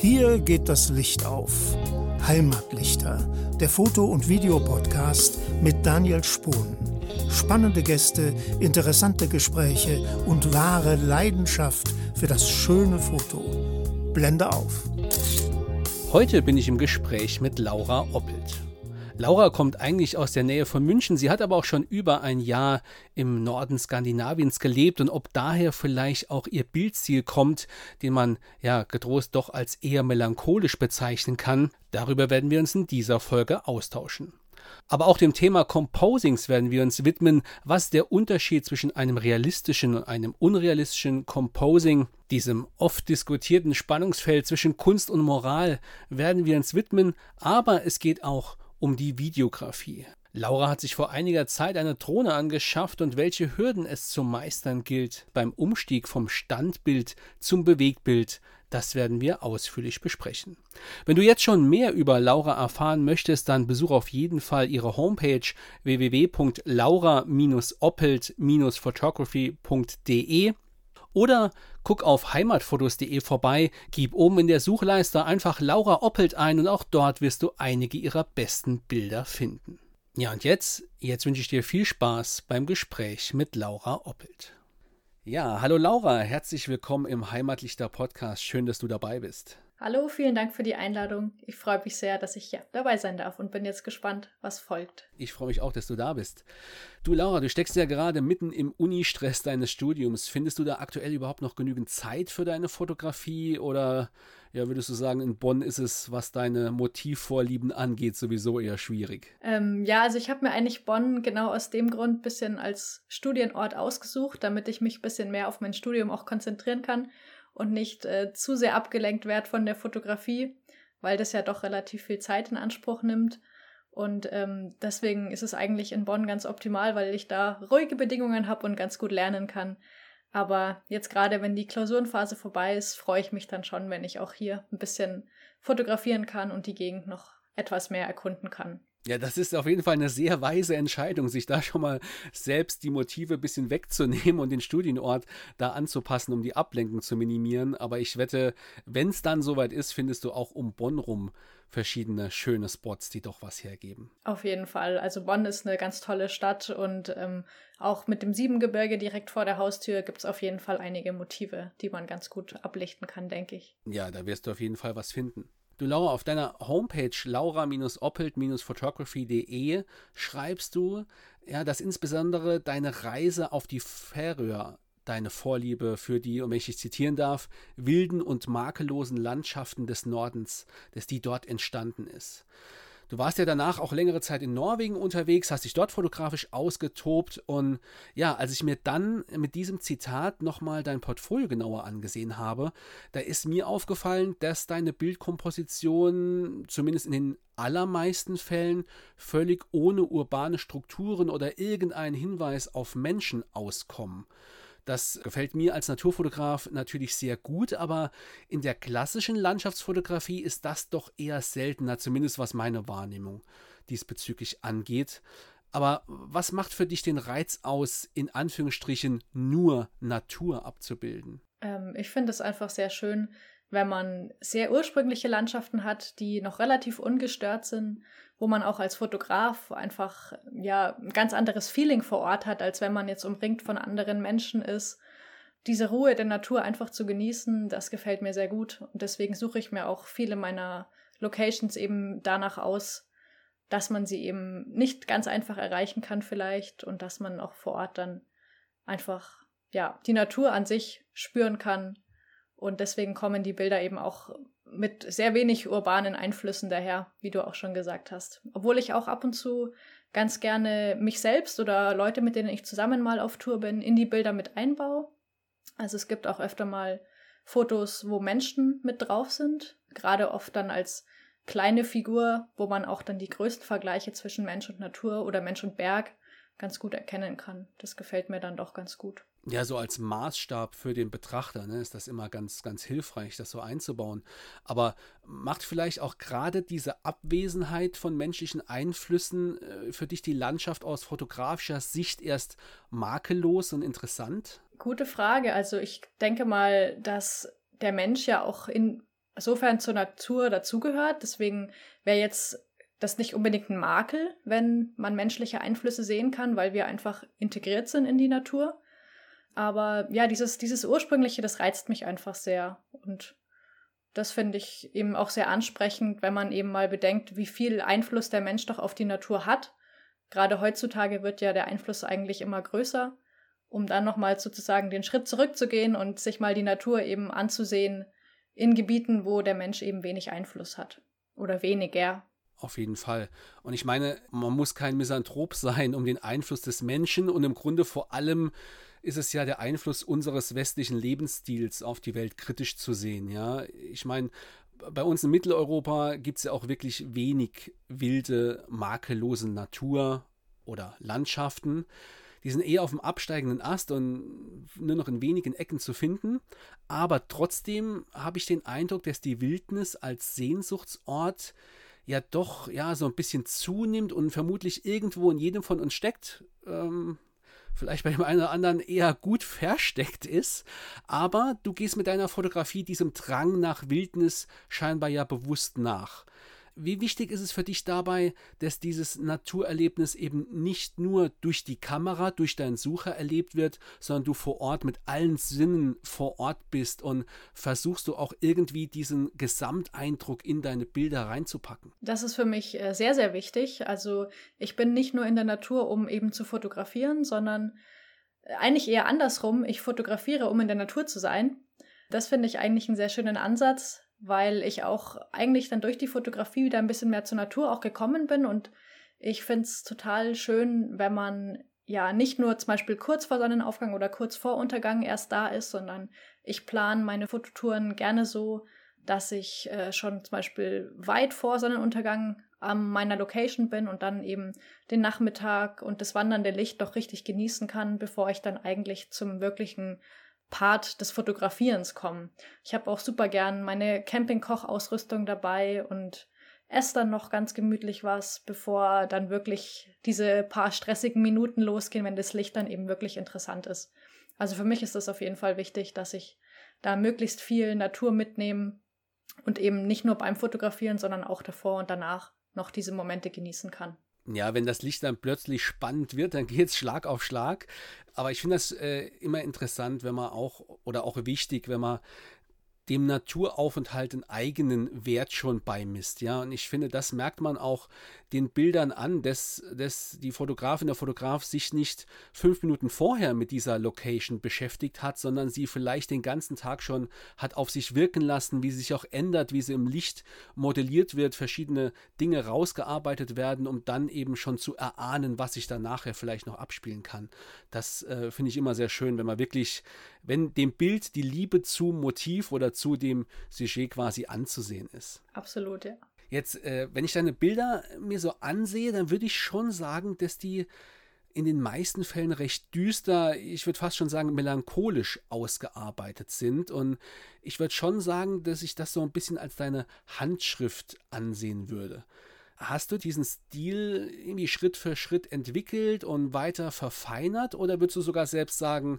Hier geht das Licht auf. Heimatlichter, der Foto- und Videopodcast mit Daniel Spohn. Spannende Gäste, interessante Gespräche und wahre Leidenschaft für das schöne Foto. Blende auf. Heute bin ich im Gespräch mit Laura Oppelt. Laura kommt eigentlich aus der Nähe von München. Sie hat aber auch schon über ein Jahr im Norden Skandinaviens gelebt und ob daher vielleicht auch ihr Bildstil kommt, den man ja getrost doch als eher melancholisch bezeichnen kann, darüber werden wir uns in dieser Folge austauschen. Aber auch dem Thema Composings werden wir uns widmen. Was der Unterschied zwischen einem realistischen und einem unrealistischen Composing, diesem oft diskutierten Spannungsfeld zwischen Kunst und Moral, werden wir uns widmen. Aber es geht auch um die Videografie. Laura hat sich vor einiger Zeit eine Drohne angeschafft und welche Hürden es zu meistern gilt beim Umstieg vom Standbild zum Bewegtbild, das werden wir ausführlich besprechen. Wenn du jetzt schon mehr über Laura erfahren möchtest, dann besuch auf jeden Fall ihre Homepage www.laura-oppelt-photography.de oder guck auf heimatfotos.de vorbei, gib oben in der Suchleiste einfach Laura Oppelt ein und auch dort wirst du einige ihrer besten Bilder finden. Ja, und jetzt, jetzt wünsche ich dir viel Spaß beim Gespräch mit Laura Oppelt. Ja, hallo Laura, herzlich willkommen im Heimatlichter Podcast. Schön, dass du dabei bist. Hallo, vielen Dank für die Einladung. Ich freue mich sehr, dass ich ja dabei sein darf und bin jetzt gespannt, was folgt. Ich freue mich auch, dass du da bist. Du Laura, du steckst ja gerade mitten im Uni-Stress deines Studiums. Findest du da aktuell überhaupt noch genügend Zeit für deine Fotografie oder ja, würdest du sagen, in Bonn ist es, was deine Motivvorlieben angeht, sowieso eher schwierig? Ähm, ja, also ich habe mir eigentlich Bonn genau aus dem Grund ein bisschen als Studienort ausgesucht, damit ich mich ein bisschen mehr auf mein Studium auch konzentrieren kann und nicht äh, zu sehr abgelenkt werde von der Fotografie, weil das ja doch relativ viel Zeit in Anspruch nimmt. Und ähm, deswegen ist es eigentlich in Bonn ganz optimal, weil ich da ruhige Bedingungen habe und ganz gut lernen kann. Aber jetzt gerade, wenn die Klausurenphase vorbei ist, freue ich mich dann schon, wenn ich auch hier ein bisschen fotografieren kann und die Gegend noch etwas mehr erkunden kann. Ja, das ist auf jeden Fall eine sehr weise Entscheidung, sich da schon mal selbst die Motive ein bisschen wegzunehmen und den Studienort da anzupassen, um die Ablenkung zu minimieren. Aber ich wette, wenn es dann soweit ist, findest du auch um Bonn rum verschiedene schöne Spots, die doch was hergeben. Auf jeden Fall. Also Bonn ist eine ganz tolle Stadt und ähm, auch mit dem Siebengebirge direkt vor der Haustür gibt es auf jeden Fall einige Motive, die man ganz gut ablichten kann, denke ich. Ja, da wirst du auf jeden Fall was finden. Du Laura, auf deiner Homepage laura-oppelt-photography.de schreibst du, ja, dass insbesondere deine Reise auf die Färöer deine Vorliebe für die, um welche ich zitieren darf, wilden und makellosen Landschaften des Nordens, dass die dort entstanden ist. Du warst ja danach auch längere Zeit in Norwegen unterwegs, hast dich dort fotografisch ausgetobt und ja, als ich mir dann mit diesem Zitat nochmal dein Portfolio genauer angesehen habe, da ist mir aufgefallen, dass deine Bildkomposition zumindest in den allermeisten Fällen völlig ohne urbane Strukturen oder irgendeinen Hinweis auf Menschen auskommen. Das gefällt mir als Naturfotograf natürlich sehr gut, aber in der klassischen Landschaftsfotografie ist das doch eher seltener, zumindest was meine Wahrnehmung diesbezüglich angeht. Aber was macht für dich den Reiz aus, in Anführungsstrichen nur Natur abzubilden? Ähm, ich finde es einfach sehr schön, wenn man sehr ursprüngliche Landschaften hat, die noch relativ ungestört sind wo man auch als Fotograf einfach ja ein ganz anderes Feeling vor Ort hat, als wenn man jetzt umringt von anderen Menschen ist. Diese Ruhe der Natur einfach zu genießen, das gefällt mir sehr gut. Und deswegen suche ich mir auch viele meiner Locations eben danach aus, dass man sie eben nicht ganz einfach erreichen kann vielleicht und dass man auch vor Ort dann einfach ja die Natur an sich spüren kann. Und deswegen kommen die Bilder eben auch mit sehr wenig urbanen Einflüssen daher, wie du auch schon gesagt hast. Obwohl ich auch ab und zu ganz gerne mich selbst oder Leute, mit denen ich zusammen mal auf Tour bin, in die Bilder mit einbaue. Also es gibt auch öfter mal Fotos, wo Menschen mit drauf sind, gerade oft dann als kleine Figur, wo man auch dann die größten Vergleiche zwischen Mensch und Natur oder Mensch und Berg ganz gut erkennen kann. Das gefällt mir dann doch ganz gut ja, so als Maßstab für den Betrachter ne, ist das immer ganz, ganz hilfreich, das so einzubauen. Aber macht vielleicht auch gerade diese Abwesenheit von menschlichen Einflüssen äh, für dich die Landschaft aus fotografischer Sicht erst makellos und interessant? Gute Frage. Also ich denke mal, dass der Mensch ja auch insofern zur Natur dazugehört. Deswegen wäre jetzt das nicht unbedingt ein Makel, wenn man menschliche Einflüsse sehen kann, weil wir einfach integriert sind in die Natur. Aber ja, dieses, dieses Ursprüngliche, das reizt mich einfach sehr. Und das finde ich eben auch sehr ansprechend, wenn man eben mal bedenkt, wie viel Einfluss der Mensch doch auf die Natur hat. Gerade heutzutage wird ja der Einfluss eigentlich immer größer, um dann nochmal sozusagen den Schritt zurückzugehen und sich mal die Natur eben anzusehen in Gebieten, wo der Mensch eben wenig Einfluss hat. Oder weniger. Auf jeden Fall. Und ich meine, man muss kein Misanthrop sein, um den Einfluss des Menschen und im Grunde vor allem ist es ja der Einfluss unseres westlichen Lebensstils auf die Welt kritisch zu sehen. Ja, ich meine, bei uns in Mitteleuropa gibt es ja auch wirklich wenig wilde, makellose Natur oder Landschaften. Die sind eher auf dem absteigenden Ast und nur noch in wenigen Ecken zu finden. Aber trotzdem habe ich den Eindruck, dass die Wildnis als Sehnsuchtsort ja doch ja so ein bisschen zunimmt und vermutlich irgendwo in jedem von uns steckt. Ähm, vielleicht bei dem einen oder anderen eher gut versteckt ist, aber du gehst mit deiner Fotografie diesem Drang nach Wildnis scheinbar ja bewusst nach. Wie wichtig ist es für dich dabei, dass dieses Naturerlebnis eben nicht nur durch die Kamera, durch deinen Sucher erlebt wird, sondern du vor Ort mit allen Sinnen vor Ort bist und versuchst du auch irgendwie diesen Gesamteindruck in deine Bilder reinzupacken? Das ist für mich äh, sehr, sehr wichtig. Also ich bin nicht nur in der Natur, um eben zu fotografieren, sondern äh, eigentlich eher andersrum. Ich fotografiere, um in der Natur zu sein. Das finde ich eigentlich einen sehr schönen Ansatz, weil ich auch eigentlich dann durch die Fotografie wieder ein bisschen mehr zur Natur auch gekommen bin. Und ich finde es total schön, wenn man ja nicht nur zum Beispiel kurz vor Sonnenaufgang oder kurz vor Untergang erst da ist, sondern ich plane meine Fototouren gerne so, dass ich äh, schon zum Beispiel weit vor Sonnenuntergang an meiner Location bin und dann eben den Nachmittag und das wandernde Licht doch richtig genießen kann, bevor ich dann eigentlich zum wirklichen Part des Fotografierens kommen. Ich habe auch super gern meine Campingkochausrüstung dabei und esse dann noch ganz gemütlich was, bevor dann wirklich diese paar stressigen Minuten losgehen, wenn das Licht dann eben wirklich interessant ist. Also für mich ist es auf jeden Fall wichtig, dass ich da möglichst viel Natur mitnehme und eben nicht nur beim Fotografieren, sondern auch davor und danach noch diese Momente genießen kann ja, wenn das Licht dann plötzlich spannend wird, dann geht es Schlag auf Schlag. Aber ich finde das äh, immer interessant, wenn man auch, oder auch wichtig, wenn man dem Naturaufenthalt einen eigenen Wert schon beimisst. Ja, und ich finde, das merkt man auch den Bildern an, dass, dass die Fotografin, der Fotograf sich nicht fünf Minuten vorher mit dieser Location beschäftigt hat, sondern sie vielleicht den ganzen Tag schon hat auf sich wirken lassen, wie sie sich auch ändert, wie sie im Licht modelliert wird, verschiedene Dinge rausgearbeitet werden, um dann eben schon zu erahnen, was sich dann nachher vielleicht noch abspielen kann. Das äh, finde ich immer sehr schön, wenn man wirklich, wenn dem Bild die Liebe zum Motiv oder zu dem Sujet quasi anzusehen ist. Absolut, ja. Jetzt, äh, wenn ich deine Bilder mir so ansehe, dann würde ich schon sagen, dass die in den meisten Fällen recht düster, ich würde fast schon sagen melancholisch ausgearbeitet sind. Und ich würde schon sagen, dass ich das so ein bisschen als deine Handschrift ansehen würde. Hast du diesen Stil irgendwie Schritt für Schritt entwickelt und weiter verfeinert oder würdest du sogar selbst sagen,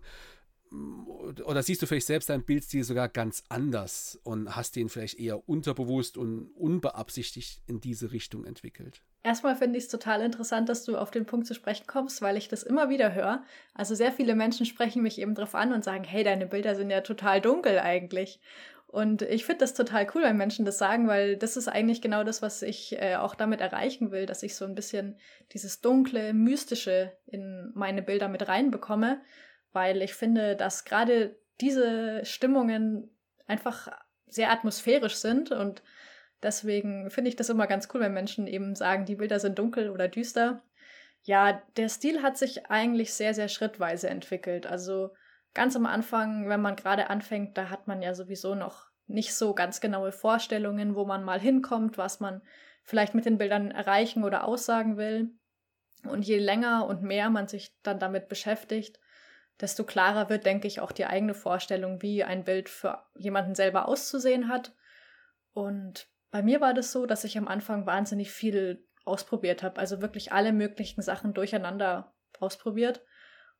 oder siehst du vielleicht selbst deinen Bildstil sogar ganz anders und hast den vielleicht eher unterbewusst und unbeabsichtigt in diese Richtung entwickelt? Erstmal finde ich es total interessant, dass du auf den Punkt zu sprechen kommst, weil ich das immer wieder höre. Also sehr viele Menschen sprechen mich eben drauf an und sagen, hey, deine Bilder sind ja total dunkel eigentlich. Und ich finde das total cool, wenn Menschen das sagen, weil das ist eigentlich genau das, was ich äh, auch damit erreichen will, dass ich so ein bisschen dieses dunkle, mystische in meine Bilder mit reinbekomme weil ich finde, dass gerade diese Stimmungen einfach sehr atmosphärisch sind und deswegen finde ich das immer ganz cool, wenn Menschen eben sagen, die Bilder sind dunkel oder düster. Ja, der Stil hat sich eigentlich sehr, sehr schrittweise entwickelt. Also ganz am Anfang, wenn man gerade anfängt, da hat man ja sowieso noch nicht so ganz genaue Vorstellungen, wo man mal hinkommt, was man vielleicht mit den Bildern erreichen oder aussagen will. Und je länger und mehr man sich dann damit beschäftigt, desto klarer wird, denke ich, auch die eigene Vorstellung, wie ein Bild für jemanden selber auszusehen hat. Und bei mir war das so, dass ich am Anfang wahnsinnig viel ausprobiert habe, also wirklich alle möglichen Sachen durcheinander ausprobiert.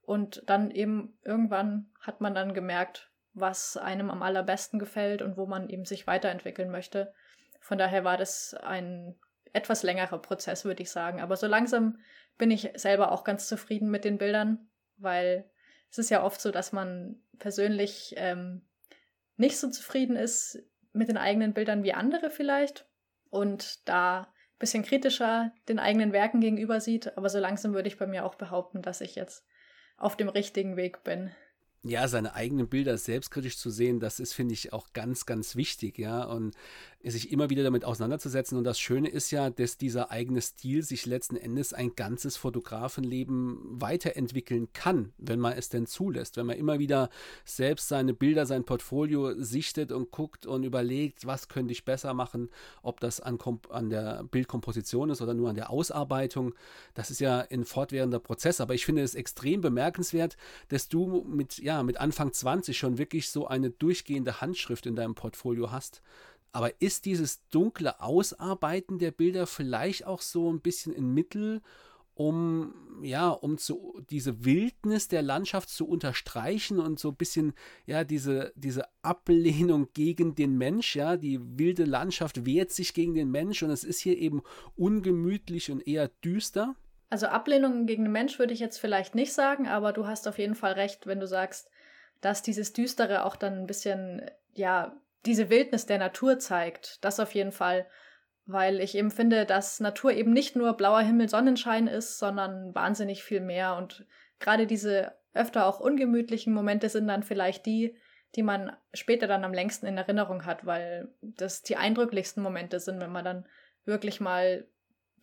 Und dann eben irgendwann hat man dann gemerkt, was einem am allerbesten gefällt und wo man eben sich weiterentwickeln möchte. Von daher war das ein etwas längerer Prozess, würde ich sagen. Aber so langsam bin ich selber auch ganz zufrieden mit den Bildern, weil es ist ja oft so, dass man persönlich ähm, nicht so zufrieden ist mit den eigenen Bildern wie andere vielleicht und da ein bisschen kritischer den eigenen Werken gegenüber sieht. Aber so langsam würde ich bei mir auch behaupten, dass ich jetzt auf dem richtigen Weg bin ja, seine eigenen Bilder selbstkritisch zu sehen, das ist, finde ich, auch ganz, ganz wichtig, ja. Und sich immer wieder damit auseinanderzusetzen. Und das Schöne ist ja, dass dieser eigene Stil sich letzten Endes ein ganzes Fotografenleben weiterentwickeln kann, wenn man es denn zulässt. Wenn man immer wieder selbst seine Bilder, sein Portfolio sichtet und guckt und überlegt, was könnte ich besser machen, ob das an, an der Bildkomposition ist oder nur an der Ausarbeitung. Das ist ja ein fortwährender Prozess. Aber ich finde es extrem bemerkenswert, dass du mit, ja, mit Anfang 20 schon wirklich so eine durchgehende Handschrift in deinem Portfolio hast. Aber ist dieses dunkle Ausarbeiten der Bilder vielleicht auch so ein bisschen ein Mittel, um ja, um zu, diese Wildnis der Landschaft zu unterstreichen und so ein bisschen ja diese diese Ablehnung gegen den Mensch, ja, die wilde Landschaft wehrt sich gegen den Mensch und es ist hier eben ungemütlich und eher düster. Also Ablehnung gegen den Mensch würde ich jetzt vielleicht nicht sagen, aber du hast auf jeden Fall recht, wenn du sagst, dass dieses Düstere auch dann ein bisschen ja diese Wildnis der Natur zeigt. Das auf jeden Fall, weil ich eben finde, dass Natur eben nicht nur blauer Himmel, Sonnenschein ist, sondern wahnsinnig viel mehr. Und gerade diese öfter auch ungemütlichen Momente sind dann vielleicht die, die man später dann am längsten in Erinnerung hat, weil das die eindrücklichsten Momente sind, wenn man dann wirklich mal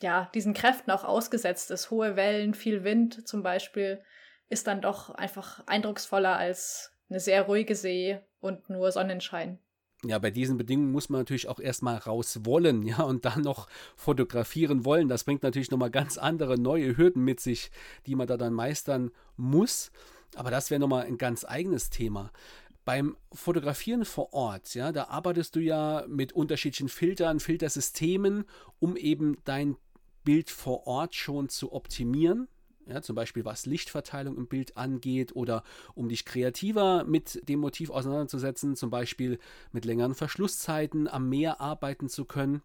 ja diesen Kräften auch ausgesetzt ist. Hohe Wellen, viel Wind zum Beispiel ist dann doch einfach eindrucksvoller als eine sehr ruhige See und nur Sonnenschein ja, bei diesen Bedingungen muss man natürlich auch erstmal raus wollen, ja, und dann noch fotografieren wollen. Das bringt natürlich nochmal ganz andere neue Hürden mit sich, die man da dann meistern muss. Aber das wäre nochmal ein ganz eigenes Thema. Beim Fotografieren vor Ort, ja, da arbeitest du ja mit unterschiedlichen Filtern, Filtersystemen, um eben dein Bild vor Ort schon zu optimieren ja, zum Beispiel was Lichtverteilung im Bild angeht oder um dich kreativer mit dem Motiv auseinanderzusetzen, zum Beispiel mit längeren Verschlusszeiten am Meer arbeiten zu können.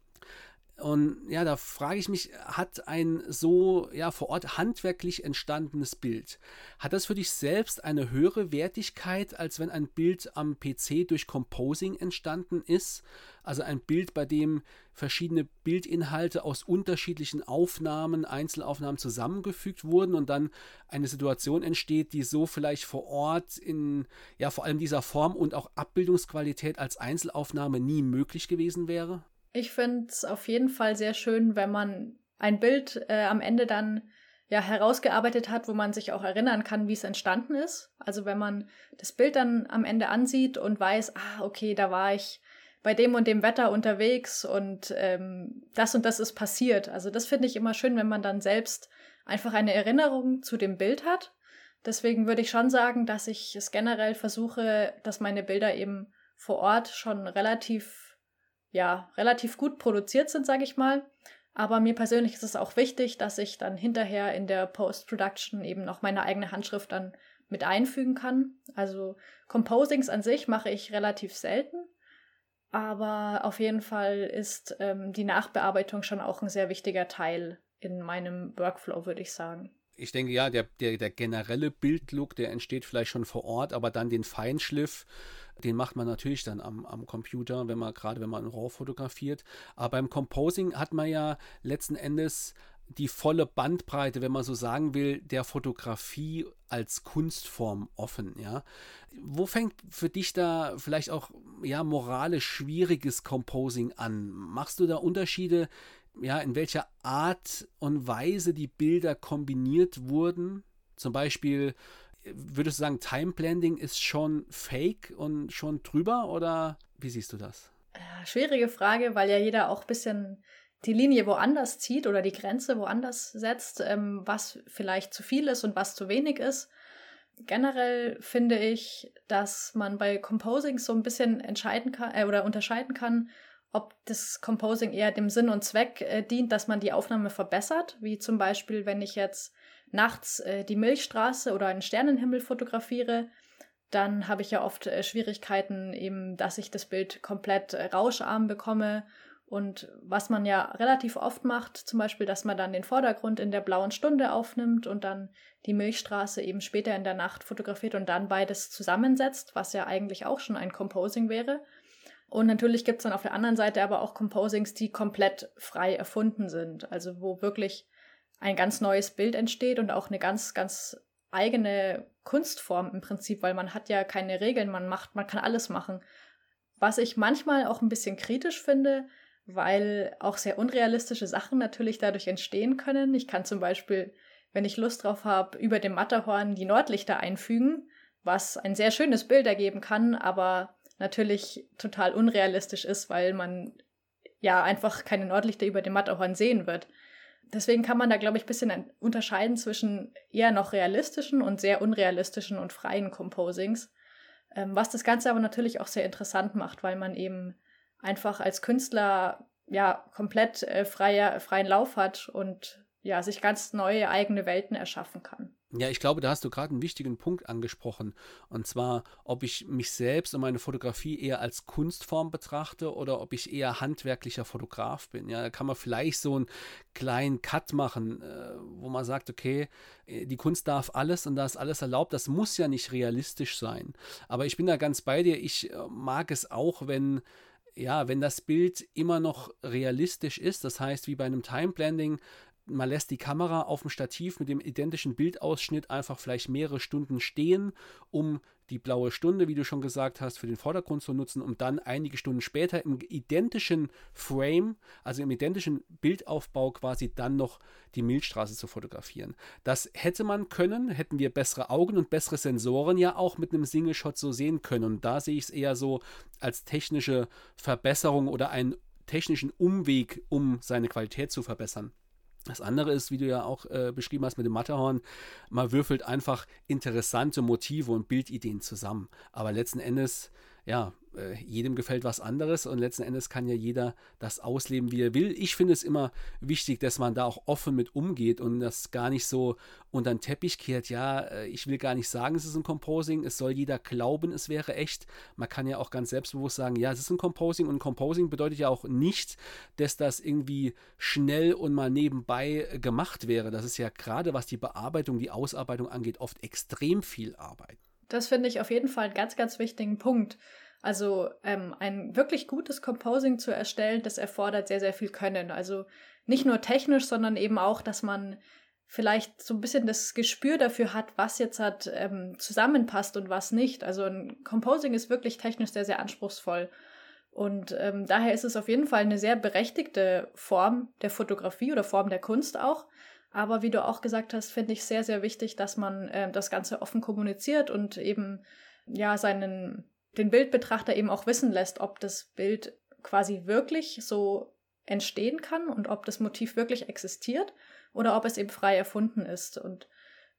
Und ja, da frage ich mich, hat ein so ja vor Ort handwerklich entstandenes Bild, hat das für dich selbst eine höhere Wertigkeit, als wenn ein Bild am PC durch Composing entstanden ist? Also ein Bild, bei dem verschiedene Bildinhalte aus unterschiedlichen Aufnahmen, Einzelaufnahmen zusammengefügt wurden und dann eine Situation entsteht, die so vielleicht vor Ort in ja vor allem dieser Form und auch Abbildungsqualität als Einzelaufnahme nie möglich gewesen wäre? Ich finde es auf jeden Fall sehr schön, wenn man ein Bild äh, am Ende dann ja herausgearbeitet hat, wo man sich auch erinnern kann, wie es entstanden ist. Also wenn man das Bild dann am Ende ansieht und weiß, ah, okay, da war ich bei dem und dem Wetter unterwegs und ähm, das und das ist passiert. Also das finde ich immer schön, wenn man dann selbst einfach eine Erinnerung zu dem Bild hat. Deswegen würde ich schon sagen, dass ich es generell versuche, dass meine Bilder eben vor Ort schon relativ ja, relativ gut produziert sind, sage ich mal. Aber mir persönlich ist es auch wichtig, dass ich dann hinterher in der Post-Production eben noch meine eigene Handschrift dann mit einfügen kann. Also Composings an sich mache ich relativ selten. Aber auf jeden Fall ist ähm, die Nachbearbeitung schon auch ein sehr wichtiger Teil in meinem Workflow, würde ich sagen ich denke, ja, der, der, der generelle Bildlook, der entsteht vielleicht schon vor Ort, aber dann den Feinschliff, den macht man natürlich dann am, am Computer, wenn man gerade wenn man RAW fotografiert. Aber beim Composing hat man ja letzten Endes die volle Bandbreite, wenn man so sagen will, der Fotografie als Kunstform offen, ja. Wo fängt für dich da vielleicht auch ja moralisch schwieriges Composing an? Machst du da Unterschiede ja, in welcher Art und Weise die Bilder kombiniert wurden. Zum Beispiel, würdest du sagen, Time Blending ist schon fake und schon drüber oder wie siehst du das? Schwierige Frage, weil ja jeder auch ein bisschen die Linie woanders zieht oder die Grenze woanders setzt, ähm, was vielleicht zu viel ist und was zu wenig ist. Generell finde ich, dass man bei Composing so ein bisschen entscheiden kann äh, oder unterscheiden kann, ob das Composing eher dem Sinn und Zweck äh, dient, dass man die Aufnahme verbessert, wie zum Beispiel, wenn ich jetzt nachts äh, die Milchstraße oder einen Sternenhimmel fotografiere, dann habe ich ja oft äh, Schwierigkeiten, eben, dass ich das Bild komplett äh, rauscharm bekomme. Und was man ja relativ oft macht, zum Beispiel, dass man dann den Vordergrund in der blauen Stunde aufnimmt und dann die Milchstraße eben später in der Nacht fotografiert und dann beides zusammensetzt, was ja eigentlich auch schon ein Composing wäre. Und natürlich gibt es dann auf der anderen Seite aber auch Composings, die komplett frei erfunden sind. Also wo wirklich ein ganz neues Bild entsteht und auch eine ganz, ganz eigene Kunstform im Prinzip, weil man hat ja keine Regeln, man macht, man kann alles machen. Was ich manchmal auch ein bisschen kritisch finde, weil auch sehr unrealistische Sachen natürlich dadurch entstehen können. Ich kann zum Beispiel, wenn ich Lust drauf habe, über dem Matterhorn die Nordlichter einfügen, was ein sehr schönes Bild ergeben kann, aber natürlich total unrealistisch ist, weil man ja einfach keine Nordlichter über dem Matterhorn sehen wird deswegen kann man da, glaube ich, ein bisschen unterscheiden zwischen eher noch realistischen und sehr unrealistischen und freien Composings. Ähm, was das Ganze aber natürlich auch sehr interessant macht, weil man eben einfach als Künstler ja komplett äh, freier, freien Lauf hat und ja, sich ganz neue eigene Welten erschaffen kann. Ja, ich glaube, da hast du gerade einen wichtigen Punkt angesprochen. Und zwar, ob ich mich selbst und meine Fotografie eher als Kunstform betrachte oder ob ich eher handwerklicher Fotograf bin. Ja, da kann man vielleicht so einen kleinen Cut machen, äh, wo man sagt, okay, äh, die Kunst darf alles und da ist alles erlaubt. Das muss ja nicht realistisch sein. Aber ich bin da ganz bei dir. Ich äh, mag es auch, wenn ja, wenn das Bild immer noch realistisch ist, das heißt wie bei einem Time Blending, man lässt die Kamera auf dem Stativ mit dem identischen Bildausschnitt einfach vielleicht mehrere Stunden stehen, um die blaue Stunde, wie du schon gesagt hast, für den Vordergrund zu nutzen, um dann einige Stunden später im identischen Frame, also im identischen Bildaufbau quasi dann noch die Milchstraße zu fotografieren. Das hätte man können, hätten wir bessere Augen und bessere Sensoren ja auch mit einem Single Shot so sehen können. Und da sehe ich es eher so als technische Verbesserung oder einen technischen Umweg, um seine Qualität zu verbessern. Das andere ist, wie du ja auch äh, beschrieben hast mit dem Matterhorn, man würfelt einfach interessante Motive und Bildideen zusammen. Aber letzten Endes, ja, äh, jedem gefällt was anderes und letzten Endes kann ja jeder das ausleben, wie er will. Ich finde es immer wichtig, dass man da auch offen mit umgeht und das gar nicht so unter den Teppich kehrt. Ja, äh, ich will gar nicht sagen, es ist ein Composing, es soll jeder glauben, es wäre echt. Man kann ja auch ganz selbstbewusst sagen, ja, es ist ein Composing und Composing bedeutet ja auch nicht, dass das irgendwie schnell und mal nebenbei gemacht wäre. Das ist ja gerade, was die Bearbeitung, die Ausarbeitung angeht, oft extrem viel Arbeit. Das finde ich auf jeden Fall einen ganz, ganz wichtigen Punkt. Also ähm, ein wirklich gutes Composing zu erstellen, das erfordert sehr, sehr viel Können. Also nicht nur technisch, sondern eben auch, dass man vielleicht so ein bisschen das Gespür dafür hat, was jetzt hat ähm, zusammenpasst und was nicht. Also ein Composing ist wirklich technisch sehr, sehr anspruchsvoll. Und ähm, daher ist es auf jeden Fall eine sehr berechtigte Form der Fotografie oder Form der Kunst auch. Aber wie du auch gesagt hast, finde ich sehr, sehr wichtig, dass man äh, das Ganze offen kommuniziert und eben ja seinen den Bildbetrachter eben auch wissen lässt, ob das Bild quasi wirklich so entstehen kann und ob das Motiv wirklich existiert oder ob es eben frei erfunden ist. Und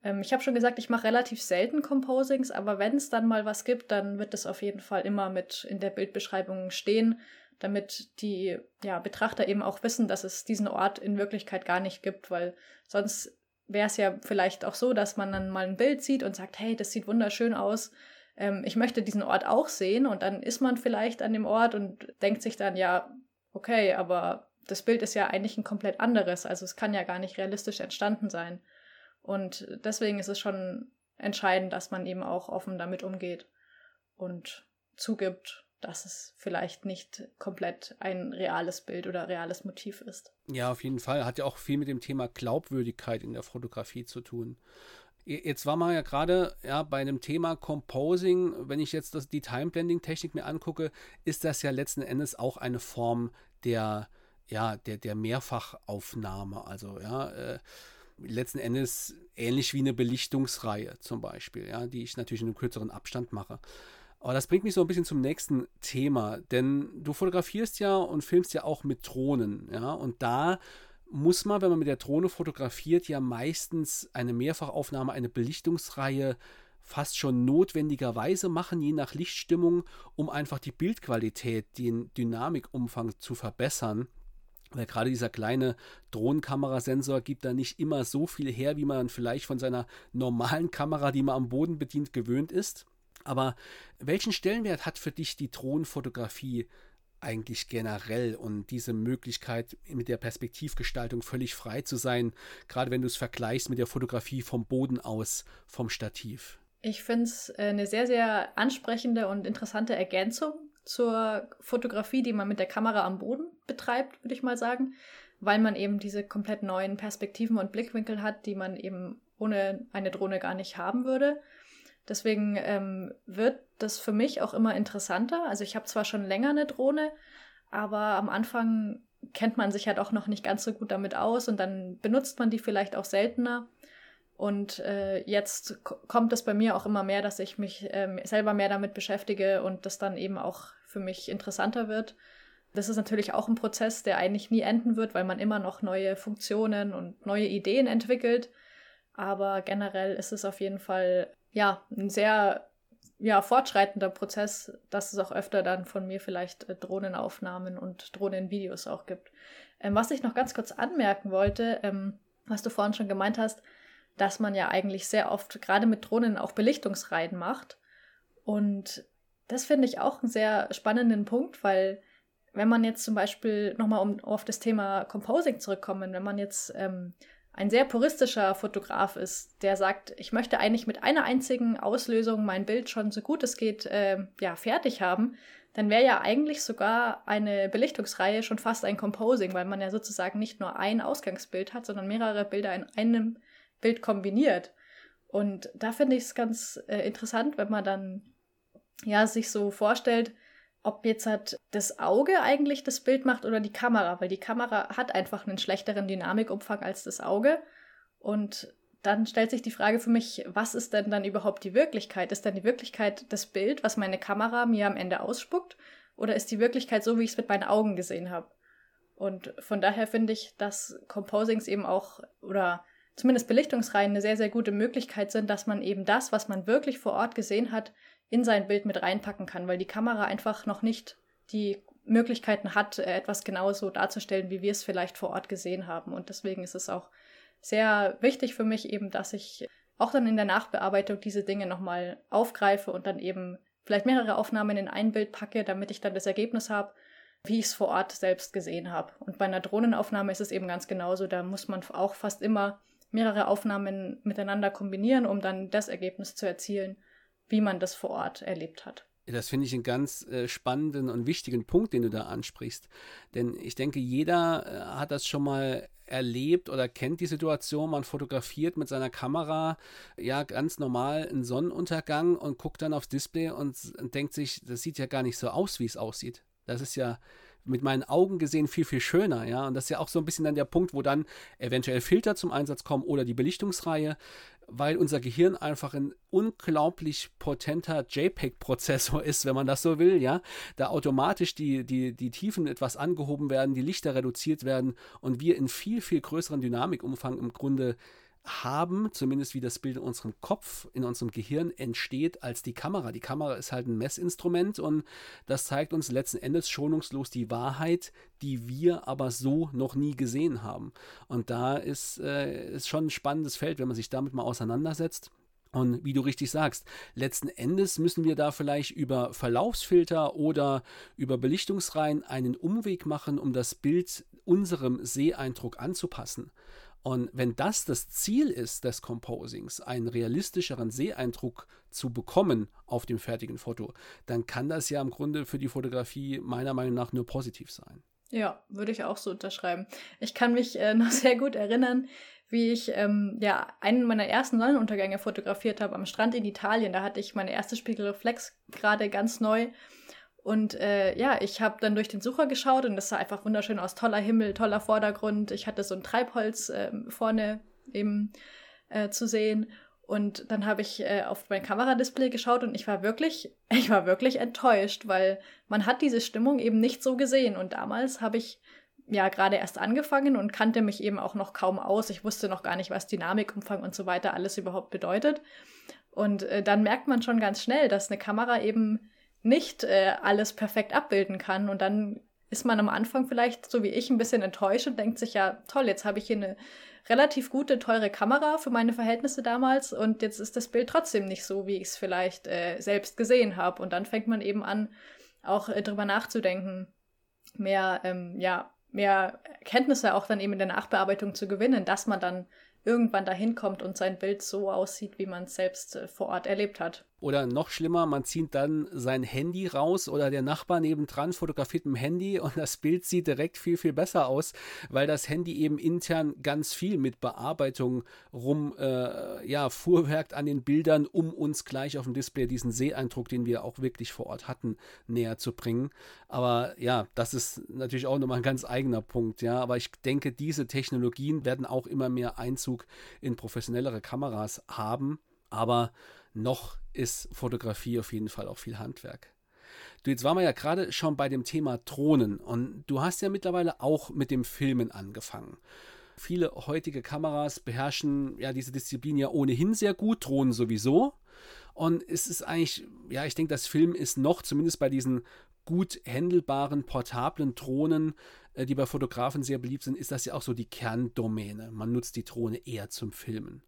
ähm, ich habe schon gesagt, ich mache relativ selten Composings, aber wenn es dann mal was gibt, dann wird es auf jeden Fall immer mit in der Bildbeschreibung stehen, damit die ja, Betrachter eben auch wissen, dass es diesen Ort in Wirklichkeit gar nicht gibt, weil sonst wäre es ja vielleicht auch so, dass man dann mal ein Bild sieht und sagt, hey, das sieht wunderschön aus, ähm, ich möchte diesen Ort auch sehen und dann ist man vielleicht an dem Ort und denkt sich dann, ja, okay, aber das Bild ist ja eigentlich ein komplett anderes, also es kann ja gar nicht realistisch entstanden sein. Und deswegen ist es schon entscheidend, dass man eben auch offen damit umgeht und zugibt, dass es vielleicht nicht komplett ein reales Bild oder reales Motiv ist. Ja, auf jeden Fall. Hat ja auch viel mit dem Thema Glaubwürdigkeit in der Fotografie zu tun. Jetzt war man ja gerade ja, bei einem Thema Composing, wenn ich jetzt das, die Time-Blending-Technik mir angucke, ist das ja letzten Endes auch eine Form der, ja, der, der Mehrfachaufnahme. Also ja, äh, letzten Endes ähnlich wie eine Belichtungsreihe zum Beispiel, ja, die ich natürlich in einem kürzeren Abstand mache. Aber das bringt mich so ein bisschen zum nächsten Thema, denn du fotografierst ja und filmst ja auch mit Drohnen, ja, und da muss man, wenn man mit der Drohne fotografiert, ja meistens eine Mehrfachaufnahme, eine Belichtungsreihe fast schon notwendigerweise machen, je nach Lichtstimmung, um einfach die Bildqualität, den Dynamikumfang zu verbessern. Weil gerade dieser kleine Drohnenkamerasensor gibt da nicht immer so viel her, wie man vielleicht von seiner normalen Kamera, die man am Boden bedient, gewöhnt ist. Aber welchen Stellenwert hat für dich die Drohnenfotografie eigentlich generell und diese Möglichkeit mit der Perspektivgestaltung völlig frei zu sein, gerade wenn du es vergleichst mit der Fotografie vom Boden aus, vom Stativ? Ich finde es äh, eine sehr, sehr ansprechende und interessante Ergänzung zur Fotografie, die man mit der Kamera am Boden betreibt, würde ich mal sagen, weil man eben diese komplett neuen Perspektiven und Blickwinkel hat, die man eben ohne eine Drohne gar nicht haben würde. Deswegen ähm, wird das für mich auch immer interessanter. Also ich habe zwar schon länger eine Drohne, aber am Anfang kennt man sich halt auch noch nicht ganz so gut damit aus und dann benutzt man die vielleicht auch seltener. Und äh, jetzt kommt es bei mir auch immer mehr, dass ich mich äh, selber mehr damit beschäftige und das dann eben auch für mich interessanter wird. Das ist natürlich auch ein Prozess, der eigentlich nie enden wird, weil man immer noch neue Funktionen und neue Ideen entwickelt. Aber generell ist es auf jeden Fall ja ein sehr ja, fortschreitender Prozess, dass es auch öfter dann von mir vielleicht äh, Drohnenaufnahmen und Drohnenvideos auch gibt. Ähm, was ich noch ganz kurz anmerken wollte, ähm, was du vorhin schon gemeint hast, dass man ja eigentlich sehr oft gerade mit Drohnen auch Belichtungsreihen macht. Und das finde ich auch einen sehr spannenden Punkt, weil wenn man jetzt zum Beispiel nochmal um auf das Thema Composing zurückkommen, wenn man jetzt ähm, ein sehr puristischer Fotograf ist, der sagt, ich möchte eigentlich mit einer einzigen Auslösung mein Bild schon so gut es geht äh, ja, fertig haben, dann wäre ja eigentlich sogar eine Belichtungsreihe schon fast ein Composing, weil man ja sozusagen nicht nur ein Ausgangsbild hat, sondern mehrere Bilder in einem Bild kombiniert. Und da finde ich es ganz äh, interessant, wenn man dann ja sich so vorstellt, ob jetzt halt das Auge eigentlich das Bild macht oder die Kamera, weil die Kamera hat einfach einen schlechteren Dynamikumfang als das Auge. Und dann stellt sich die Frage für mich, was ist denn dann überhaupt die Wirklichkeit? Ist denn die Wirklichkeit das Bild, was meine Kamera mir am Ende ausspuckt? Oder ist die Wirklichkeit so, wie ich es mit meinen Augen gesehen habe? Und von daher finde ich, dass Composings eben auch oder zumindest Belichtungsreihen eine sehr, sehr gute Möglichkeit sind, dass man eben das, was man wirklich vor Ort gesehen hat, in sein Bild mit reinpacken kann, weil die Kamera einfach noch nicht die Möglichkeiten hat, äh, etwas genauso darzustellen, wie wir es vielleicht vor Ort gesehen haben. Und deswegen ist es auch sehr wichtig für mich eben, dass ich auch dann in der Nachbearbeitung diese Dinge nochmal aufgreife und dann eben vielleicht mehrere Aufnahmen in ein Bild packe, damit ich dann das Ergebnis habe, wie ich es vor Ort selbst gesehen habe. Und bei einer Drohnenaufnahme ist es eben ganz genauso. Da muss man auch fast immer mehrere Aufnahmen miteinander kombinieren, um dann das Ergebnis zu erzielen, wie man das vor Ort erlebt hat. Das finde ich einen ganz äh, spannenden und wichtigen Punkt, den du da ansprichst. Denn ich denke, jeder äh, hat das schon mal erlebt oder kennt die Situation, man fotografiert mit seiner Kamera ja ganz normal einen Sonnenuntergang und guckt dann aufs Display und, und denkt sich, das sieht ja gar nicht so aus, wie es aussieht. Das ist ja mit meinen Augen gesehen viel, viel schöner, ja. Und das ist ja auch so ein bisschen dann der Punkt, wo dann eventuell Filter zum Einsatz kommen oder die Belichtungsreihe, weil unser Gehirn einfach ein unglaublich potenter JPEG-Prozessor ist, wenn man das so will, ja. Da automatisch die, die, die Tiefen etwas angehoben werden, die Lichter reduziert werden und wir in viel, viel größeren Dynamikumfang im Grunde haben, zumindest wie das Bild in unserem Kopf, in unserem Gehirn entsteht, als die Kamera. Die Kamera ist halt ein Messinstrument und das zeigt uns letzten Endes schonungslos die Wahrheit, die wir aber so noch nie gesehen haben. Und da ist, äh, schon ein spannendes Feld, wenn man sich damit mal auseinandersetzt. Und wie du richtig sagst, letzten Endes müssen wir da vielleicht über Verlaufsfilter oder über Belichtungsreihen einen Umweg machen, um das Bild unserem Seeeindruck anzupassen. Und wenn das das Ziel ist des Composings, einen realistischeren Seeeindruck zu bekommen auf dem fertigen Foto, dann kann das ja im Grunde für die Fotografie meiner Meinung nach nur positiv sein. Ja, würde ich auch so unterschreiben. Ich kann mich äh, noch sehr gut erinnern, wie ich ähm, ja einen meiner ersten Sonnenuntergänge fotografiert habe am Strand in Italien. Da hatte ich meine erste Spiegelreflex gerade ganz neu und äh, ja, ich habe dann durch den Sucher geschaut und das sah einfach wunderschön aus. Toller Himmel, toller Vordergrund. Ich hatte so ein Treibholz äh, vorne eben äh, zu sehen. Und dann habe ich äh, auf mein Kameradisplay geschaut und ich war wirklich, ich war wirklich enttäuscht, weil man hat diese Stimmung eben nicht so gesehen. Und damals habe ich ja gerade erst angefangen und kannte mich eben auch noch kaum aus. Ich wusste noch gar nicht, was Dynamikumfang und so weiter alles überhaupt bedeutet. Und äh, dann merkt man schon ganz schnell, dass eine Kamera eben nicht äh, alles perfekt abbilden kann. Und dann ist man am Anfang vielleicht, so wie ich, ein bisschen enttäuscht und denkt sich ja, toll, jetzt habe ich hier eine relativ gute, teure Kamera für meine Verhältnisse damals und jetzt ist das Bild trotzdem nicht so, wie ich es vielleicht äh, selbst gesehen habe. Und dann fängt man eben an, auch äh, drüber nachzudenken, mehr, ähm, ja, mehr Kenntnisse auch dann eben in der Nachbearbeitung zu gewinnen, dass man dann irgendwann dahin kommt und sein Bild so aussieht, wie man es selbst äh, vor Ort erlebt hat. Oder noch schlimmer, man zieht dann sein Handy raus oder der Nachbar nebendran fotografiert mit dem Handy und das Bild sieht direkt viel, viel besser aus, weil das Handy eben intern ganz viel mit Bearbeitung rum, äh, ja, fuhrwerkt an den Bildern, um uns gleich auf dem Display diesen Seeeindruck, den wir auch wirklich vor Ort hatten, näher zu bringen. Aber ja, das ist natürlich auch nochmal ein ganz eigener Punkt, ja. Aber ich denke, diese Technologien werden auch immer mehr Einzug in professionellere Kameras haben. Aber noch ist Fotografie auf jeden Fall auch viel Handwerk. Du, jetzt waren wir ja gerade schon bei dem Thema Drohnen und du hast ja mittlerweile auch mit dem Filmen angefangen. Viele heutige Kameras beherrschen ja diese Disziplin ja ohnehin sehr gut, Drohnen sowieso. Und es ist eigentlich, ja, ich denke, das Film ist noch, zumindest bei diesen gut händelbaren, portablen Drohnen, äh, die bei Fotografen sehr beliebt sind, ist das ja auch so die Kerndomäne. Man nutzt die Drohne eher zum Filmen.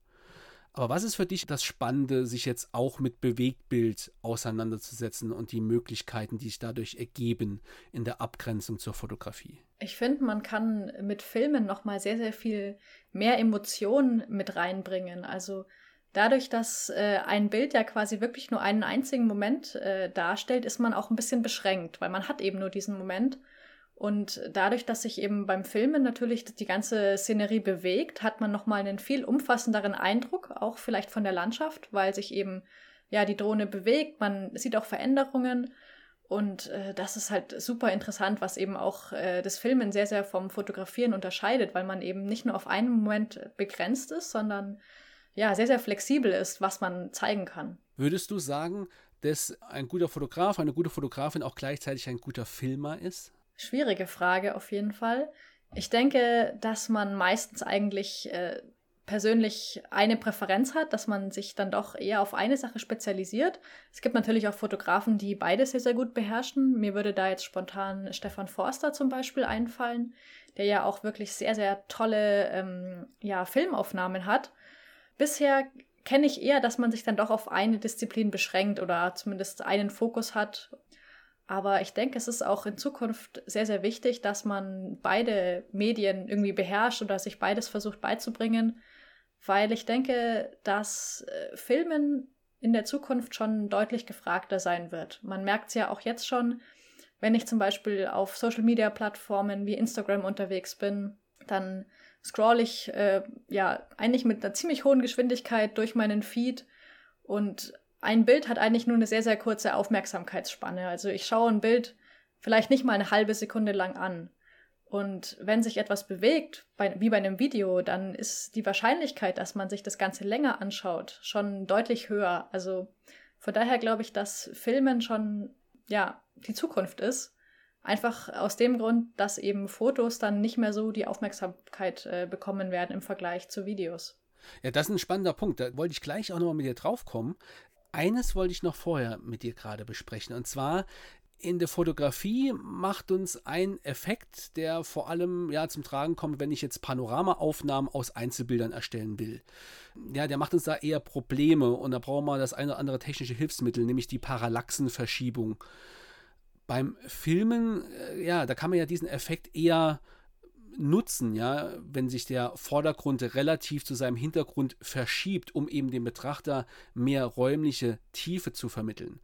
Aber was ist für dich das Spannende, sich jetzt auch mit Bewegtbild auseinanderzusetzen und die Möglichkeiten, die sich dadurch ergeben in der Abgrenzung zur Fotografie? Ich finde, man kann mit Filmen noch mal sehr sehr viel mehr Emotionen mit reinbringen. Also dadurch, dass äh, ein Bild ja quasi wirklich nur einen einzigen Moment äh, darstellt, ist man auch ein bisschen beschränkt, weil man hat eben nur diesen Moment und dadurch, dass sich eben beim Filmen natürlich die ganze Szenerie bewegt, hat man nochmal einen viel umfassenderen Eindruck, auch vielleicht von der Landschaft, weil sich eben ja die Drohne bewegt, man sieht auch Veränderungen. Und äh, das ist halt super interessant, was eben auch äh, das Filmen sehr, sehr vom Fotografieren unterscheidet, weil man eben nicht nur auf einen Moment begrenzt ist, sondern ja, sehr, sehr flexibel ist, was man zeigen kann. Würdest du sagen, dass ein guter Fotograf, eine gute Fotografin auch gleichzeitig ein guter Filmer ist? Schwierige Frage auf jeden Fall. Ich denke, dass man meistens eigentlich äh, persönlich eine Präferenz hat, dass man sich dann doch eher auf eine Sache spezialisiert. Es gibt natürlich auch Fotografen, die beides sehr, sehr gut beherrschen. Mir würde da jetzt spontan Stefan Forster zum Beispiel einfallen, der ja auch wirklich sehr, sehr tolle ähm, ja, Filmaufnahmen hat. Bisher kenne ich eher, dass man sich dann doch auf eine Disziplin beschränkt oder zumindest einen Fokus hat aber ich denke, es ist auch in Zukunft sehr, sehr wichtig, dass man beide Medien irgendwie beherrscht oder sich beides versucht beizubringen, weil ich denke, dass äh, Filmen in der Zukunft schon deutlich gefragter sein wird. Man merkt es ja auch jetzt schon, wenn ich zum Beispiel auf Social-Media-Plattformen wie Instagram unterwegs bin, dann scroll ich äh, ja eigentlich mit einer ziemlich hohen Geschwindigkeit durch meinen Feed und ein Bild hat eigentlich nur eine sehr, sehr kurze Aufmerksamkeitsspanne. Also ich schaue ein Bild vielleicht nicht mal eine halbe Sekunde lang an. Und wenn sich etwas bewegt, bei, wie bei einem Video, dann ist die Wahrscheinlichkeit, dass man sich das Ganze länger anschaut, schon deutlich höher. Also von daher glaube ich, dass Filmen schon, ja, die Zukunft ist. Einfach aus dem Grund, dass eben Fotos dann nicht mehr so die Aufmerksamkeit äh, bekommen werden im Vergleich zu Videos. Ja, das ist ein spannender Punkt. Da wollte ich gleich auch nochmal mit dir drauf kommen eines wollte ich noch vorher mit dir gerade besprechen. Und zwar in der Fotografie macht uns ein Effekt, der vor allem ja zum Tragen kommt, wenn ich jetzt Panoramaaufnahmen aus Einzelbildern erstellen will. Ja, der macht uns da eher Probleme und da brauchen wir das eine oder andere technische Hilfsmittel, nämlich die Parallaxenverschiebung. Beim Filmen, äh, ja, da kann man ja diesen Effekt eher nutzen, ja, wenn sich der Vordergrund relativ zu seinem Hintergrund verschiebt, um eben dem Betrachter mehr räumliche Tiefe zu vermitteln.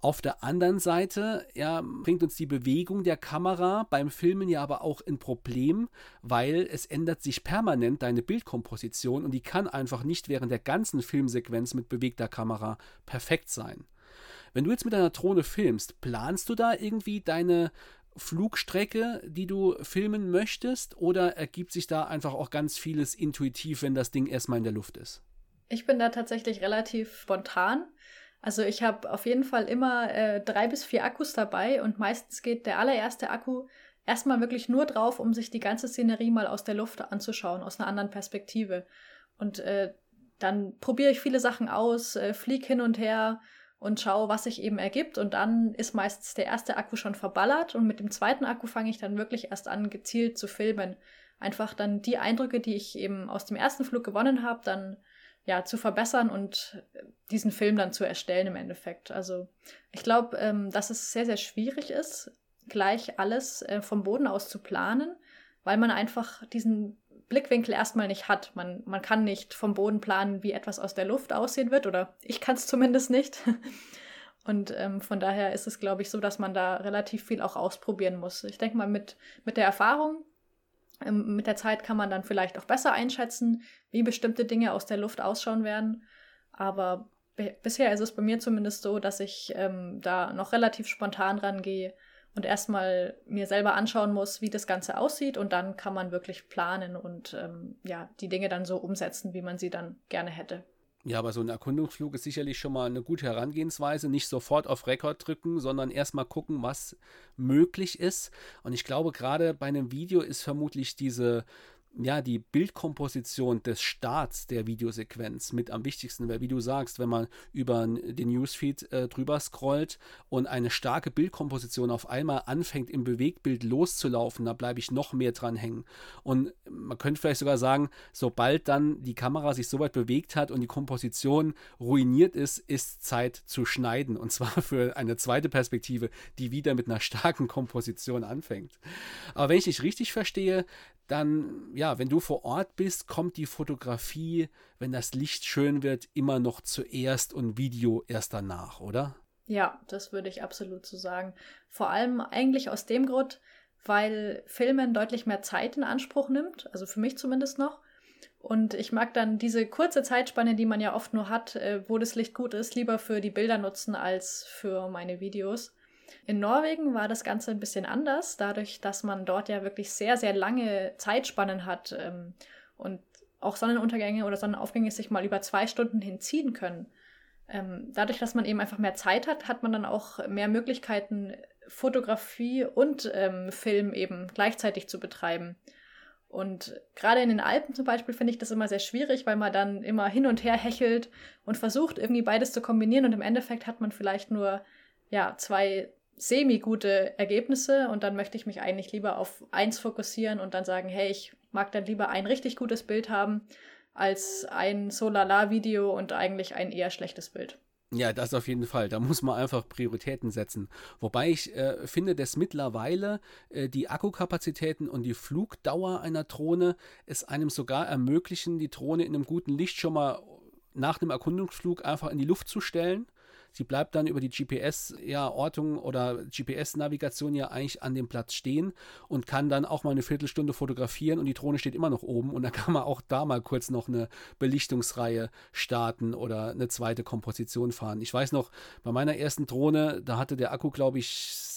Auf der anderen Seite ja, bringt uns die Bewegung der Kamera beim Filmen ja aber auch ein Problem, weil es ändert sich permanent deine Bildkomposition und die kann einfach nicht während der ganzen Filmsequenz mit bewegter Kamera perfekt sein. Wenn du jetzt mit deiner Drohne filmst, planst du da irgendwie deine Flugstrecke, die du filmen möchtest, oder ergibt sich da einfach auch ganz vieles intuitiv, wenn das Ding erstmal in der Luft ist? Ich bin da tatsächlich relativ spontan. Also ich habe auf jeden Fall immer äh, drei bis vier Akkus dabei und meistens geht der allererste Akku erstmal wirklich nur drauf, um sich die ganze Szenerie mal aus der Luft anzuschauen, aus einer anderen Perspektive. Und äh, dann probiere ich viele Sachen aus, äh, flieg hin und her und schaue, was sich eben ergibt. Und dann ist meistens der erste Akku schon verballert und mit dem zweiten Akku fange ich dann wirklich erst an, gezielt zu filmen. Einfach dann die Eindrücke, die ich eben aus dem ersten Flug gewonnen habe, dann ja zu verbessern und diesen Film dann zu erstellen im Endeffekt. Also ich glaube, ähm, dass es sehr, sehr schwierig ist, gleich alles äh, vom Boden aus zu planen, weil man einfach diesen Blickwinkel erstmal nicht hat. Man, man kann nicht vom Boden planen, wie etwas aus der Luft aussehen wird, oder ich kann es zumindest nicht. Und ähm, von daher ist es, glaube ich, so, dass man da relativ viel auch ausprobieren muss. Ich denke mal, mit, mit der Erfahrung, ähm, mit der Zeit kann man dann vielleicht auch besser einschätzen, wie bestimmte Dinge aus der Luft ausschauen werden. Aber bisher ist es bei mir zumindest so, dass ich ähm, da noch relativ spontan rangehe und erstmal mir selber anschauen muss, wie das Ganze aussieht und dann kann man wirklich planen und ähm, ja, die Dinge dann so umsetzen, wie man sie dann gerne hätte. Ja, aber so ein Erkundungsflug ist sicherlich schon mal eine gute Herangehensweise. Nicht sofort auf Rekord drücken, sondern erstmal gucken, was möglich ist. Und ich glaube, gerade bei einem Video ist vermutlich diese ja, die Bildkomposition des Starts der Videosequenz mit am wichtigsten, weil wie du sagst, wenn man über den Newsfeed äh, drüber scrollt und eine starke Bildkomposition auf einmal anfängt im Bewegtbild loszulaufen, da bleibe ich noch mehr dran hängen. Und man könnte vielleicht sogar sagen, sobald dann die Kamera sich so weit bewegt hat und die Komposition ruiniert ist, ist Zeit zu schneiden. Und zwar für eine zweite Perspektive, die wieder mit einer starken Komposition anfängt. Aber wenn ich dich richtig verstehe, dann, ja, wenn du vor Ort bist, kommt die Fotografie, wenn das Licht schön wird, immer noch zuerst und Video erst danach, oder? Ja, das würde ich absolut so sagen. Vor allem eigentlich aus dem Grund, weil Filmen deutlich mehr Zeit in Anspruch nimmt, also für mich zumindest noch. Und ich mag dann diese kurze Zeitspanne, die man ja oft nur hat, äh, wo das Licht gut ist, lieber für die Bilder nutzen als für meine Videos. In Norwegen war das Ganze ein bisschen anders, dadurch, dass man dort ja wirklich sehr, sehr lange Zeitspannen hat ähm, und auch Sonnenuntergänge oder Sonnenaufgänge sich mal über zwei Stunden hinziehen können. Ähm, dadurch, dass man eben einfach mehr Zeit hat, hat man dann auch mehr Möglichkeiten, Fotografie und ähm, Film eben gleichzeitig zu betreiben. Und gerade in den Alpen zum Beispiel finde ich das immer sehr schwierig, weil man dann immer hin und her hechelt und versucht, irgendwie beides zu kombinieren und im Endeffekt hat man vielleicht nur ja, zwei semi-gute Ergebnisse und dann möchte ich mich eigentlich lieber auf eins fokussieren und dann sagen, hey, ich mag dann lieber ein richtig gutes Bild haben als ein Solala-Video und eigentlich ein eher schlechtes Bild. Ja, das auf jeden Fall. Da muss man einfach Prioritäten setzen. Wobei ich äh, finde, dass mittlerweile äh, die Akkukapazitäten und die Flugdauer einer Drohne es einem sogar ermöglichen, die Drohne in einem guten Licht schon mal nach einem Erkundungsflug einfach in die Luft zu stellen Sie bleibt dann über die GPS-Ortung oder GPS-Navigation ja eigentlich an dem Platz stehen und kann dann auch mal eine Viertelstunde fotografieren und die Drohne steht immer noch oben und dann kann man auch da mal kurz noch eine Belichtungsreihe starten oder eine zweite Komposition fahren. Ich weiß noch, bei meiner ersten Drohne, da hatte der Akku, glaube ich,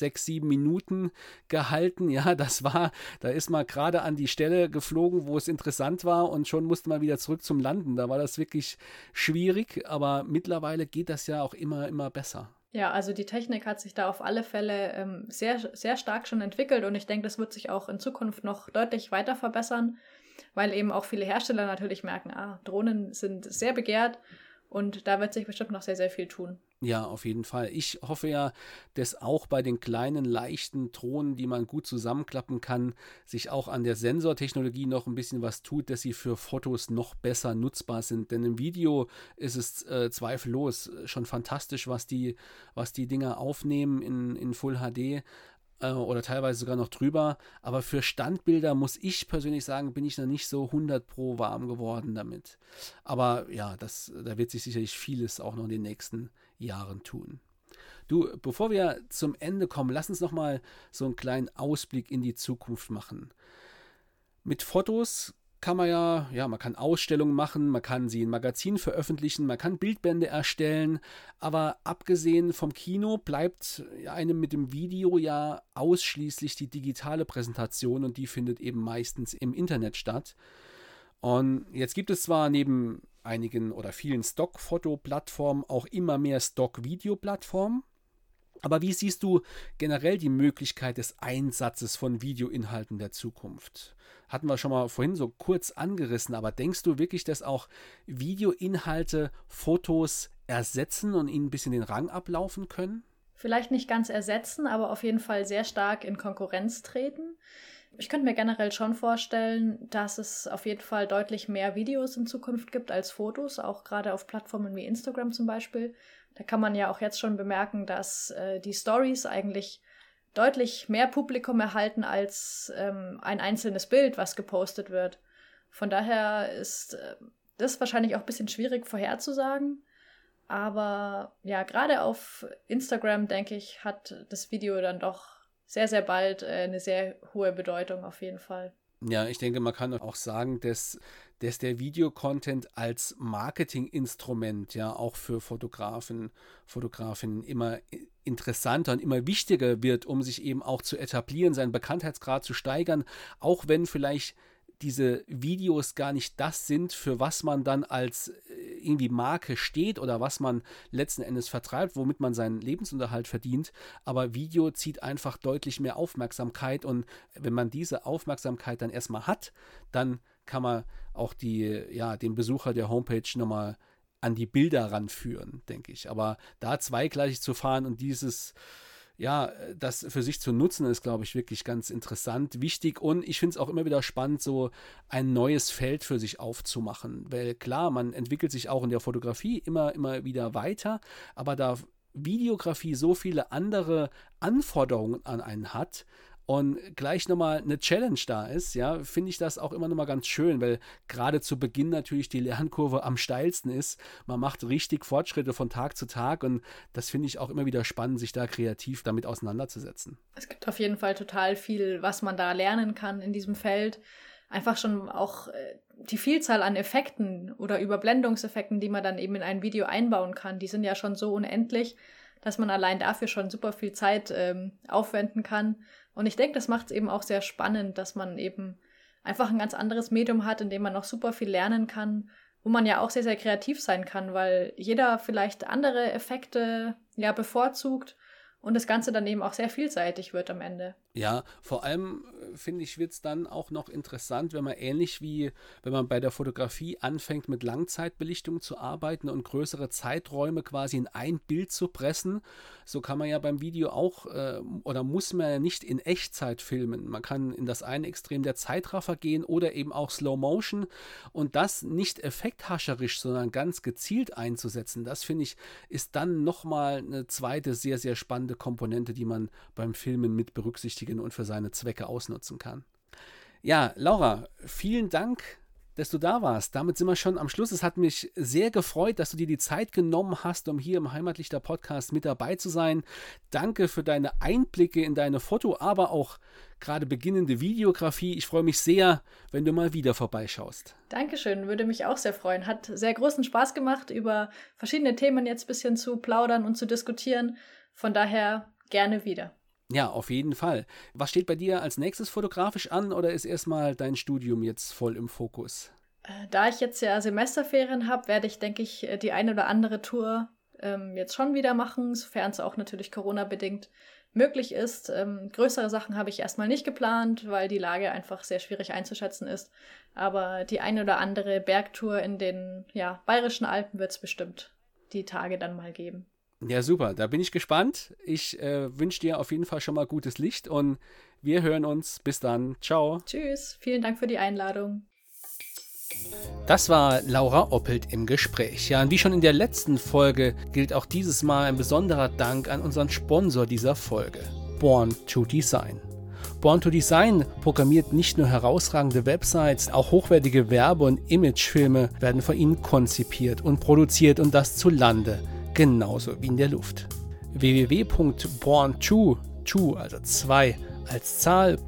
sechs, sieben Minuten gehalten. Ja, das war, da ist man gerade an die Stelle geflogen, wo es interessant war und schon musste man wieder zurück zum Landen. Da war das wirklich schwierig, aber mittlerweile geht das ja auch immer immer, besser. Ja, also die Technik hat sich da auf alle Fälle ähm, sehr, sehr stark schon entwickelt und ich denke, das wird sich auch in Zukunft noch deutlich weiter verbessern, weil eben auch viele Hersteller natürlich merken, ah, Drohnen sind sehr begehrt und da wird sich bestimmt noch sehr, sehr viel tun. Ja, auf jeden Fall. Ich hoffe ja, dass auch bei den kleinen, leichten Drohnen, die man gut zusammenklappen kann, sich auch an der Sensortechnologie noch ein bisschen was tut, dass sie für Fotos noch besser nutzbar sind. Denn im Video ist es äh, zweifellos schon fantastisch, was die, was die Dinger aufnehmen in, in Full HD äh, oder teilweise sogar noch drüber. Aber für Standbilder muss ich persönlich sagen, bin ich noch nicht so 100 pro warm geworden damit. Aber ja, das, da wird sich sicherlich vieles auch noch in den nächsten Jahren tun. Du, bevor wir zum Ende kommen, lass uns noch mal so einen kleinen Ausblick in die Zukunft machen. Mit Fotos kann man ja, ja, man kann Ausstellungen machen, man kann sie in Magazinen veröffentlichen, man kann Bildbände erstellen, aber abgesehen vom Kino bleibt einem mit dem Video ja ausschließlich die digitale Präsentation und die findet eben meistens im Internet statt. Und jetzt gibt es zwar neben einigen oder vielen Stock-Foto-Plattformen auch immer mehr Stock-Video-Plattformen, aber wie siehst du generell die Möglichkeit des Einsatzes von Videoinhalten der Zukunft? Hatten wir schon mal vorhin so kurz angerissen, aber denkst du wirklich, dass auch Videoinhalte Fotos ersetzen und ihnen ein bisschen den Rang ablaufen können? Vielleicht nicht ganz ersetzen, aber auf jeden Fall sehr stark in Konkurrenz treten. Ich könnte mir generell schon vorstellen, dass es auf jeden Fall deutlich mehr Videos in Zukunft gibt als Fotos, auch gerade auf Plattformen wie Instagram zum Beispiel. Da kann man ja auch jetzt schon bemerken, dass äh, die Stories eigentlich deutlich mehr Publikum erhalten als ähm, ein einzelnes Bild, was gepostet wird. Von daher ist äh, das wahrscheinlich auch ein bisschen schwierig vorherzusagen. Aber ja, gerade auf Instagram, denke ich, hat das Video dann doch sehr, sehr bald äh, eine sehr hohe Bedeutung auf jeden Fall. Ja, ich denke, man kann auch sagen, dass, dass der Videocontent als Marketinginstrument ja auch für Fotografen, Fotografinnen immer interessanter und immer wichtiger wird, um sich eben auch zu etablieren, seinen Bekanntheitsgrad zu steigern, auch wenn vielleicht diese Videos gar nicht das sind, für was man dann als äh, irgendwie Marke steht oder was man letzten Endes vertreibt, womit man seinen Lebensunterhalt verdient. Aber Video zieht einfach deutlich mehr Aufmerksamkeit und wenn man diese Aufmerksamkeit dann erstmal hat, dann kann man auch die, ja, den Besucher der Homepage nochmal an die Bilder ranführen, denke ich. Aber da zweigleisig zu fahren und dieses ja, das für sich zu nutzen, ist, glaube ich, wirklich ganz interessant, wichtig und ich finde es auch immer wieder spannend, so ein neues Feld für sich aufzumachen. Weil klar, man entwickelt sich auch in der Fotografie immer, immer wieder weiter, aber da Videografie so viele andere Anforderungen an einen hat, und gleich nochmal eine Challenge da ist, ja, finde ich das auch immer nochmal ganz schön, weil gerade zu Beginn natürlich die Lernkurve am steilsten ist. Man macht richtig Fortschritte von Tag zu Tag und das finde ich auch immer wieder spannend, sich da kreativ damit auseinanderzusetzen. Es gibt auf jeden Fall total viel, was man da lernen kann in diesem Feld. Einfach schon auch äh, die Vielzahl an Effekten oder Überblendungseffekten, die man dann eben in ein Video einbauen kann, die sind ja schon so unendlich, dass man allein dafür schon super viel Zeit ähm, aufwenden kann. Und ich denke, das macht es eben auch sehr spannend, dass man eben einfach ein ganz anderes Medium hat, in dem man noch super viel lernen kann, wo man ja auch sehr, sehr kreativ sein kann, weil jeder vielleicht andere Effekte ja bevorzugt und das Ganze dann eben auch sehr vielseitig wird am Ende. Ja, vor allem äh, finde ich, wird es dann auch noch interessant, wenn man ähnlich wie wenn man bei der Fotografie anfängt, mit Langzeitbelichtung zu arbeiten und größere Zeiträume quasi in ein Bild zu pressen. So kann man ja beim Video auch äh, oder muss man ja nicht in Echtzeit filmen. Man kann in das eine Extrem der Zeitraffer gehen oder eben auch Slow Motion und das nicht effekthascherisch, sondern ganz gezielt einzusetzen. Das finde ich ist dann nochmal eine zweite sehr, sehr spannende Komponente, die man beim Filmen mit berücksichtigt berücksichtigen und für seine Zwecke ausnutzen kann. Ja, Laura, vielen Dank, dass du da warst. Damit sind wir schon am Schluss. Es hat mich sehr gefreut, dass du dir die Zeit genommen hast, um hier im Heimatlichter Podcast mit dabei zu sein. Danke für deine Einblicke in deine Foto, aber auch gerade beginnende Videografie. Ich freue mich sehr, wenn du mal wieder vorbeischaust. Dankeschön, würde mich auch sehr freuen. Hat sehr großen Spaß gemacht, über verschiedene Themen jetzt ein bisschen zu plaudern und zu diskutieren. Von daher gerne wieder. Ja, auf jeden Fall. Was steht bei dir als nächstes fotografisch an oder ist erstmal dein Studium jetzt voll im Fokus? Äh, da ich jetzt ja Semesterferien habe, werde ich, denke ich, äh, die eine oder andere Tour ähm, jetzt schon wieder machen, sofern es auch natürlich Corona-bedingt möglich ist. Ähm, größere Sachen habe ich erstmal nicht geplant, weil die Lage einfach sehr schwierig einzuschätzen ist. Aber die eine oder andere Bergtour in den ja, bayerischen Alpen wird es bestimmt die Tage dann mal geben. Ja, super. Da bin ich gespannt. Ich äh, wünsche dir auf jeden Fall schon mal gutes Licht und wir hören uns. Bis dann. Ciao. Tschüss. Vielen Dank für die Einladung. Das war Laura Oppelt im Gespräch. Ja, und wie schon in der letzten Folge gilt auch dieses Mal ein besonderer Dank an unseren Sponsor dieser Folge, Born to Design. Born to Design programmiert nicht nur herausragende Websites, auch hochwertige Werbe- und Imagefilme werden von ihnen konzipiert und produziert und das zu Lande genauso wie in der Luft. www.born2, 2 also 2 als Zahl,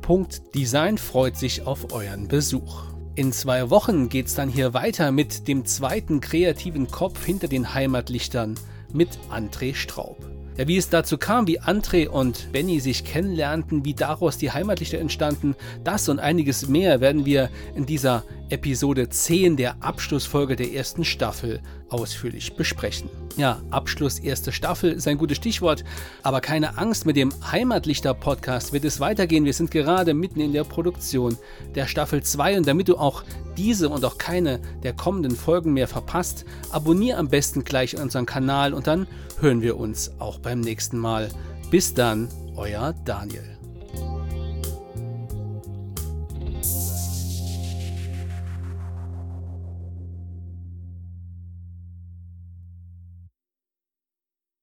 Design freut sich auf euren Besuch. In zwei Wochen geht es dann hier weiter mit dem zweiten kreativen Kopf hinter den Heimatlichtern mit André Straub. Ja, wie es dazu kam, wie André und Benny sich kennenlernten, wie daraus die Heimatlichter entstanden, das und einiges mehr werden wir in dieser Episode 10 der Abschlussfolge der ersten Staffel ausführlich besprechen. Ja, Abschluss erste Staffel ist ein gutes Stichwort, aber keine Angst, mit dem Heimatlichter-Podcast wird es weitergehen. Wir sind gerade mitten in der Produktion der Staffel 2 und damit du auch diese und auch keine der kommenden Folgen mehr verpasst, abonniere am besten gleich unseren Kanal und dann hören wir uns auch beim nächsten Mal. Bis dann, euer Daniel.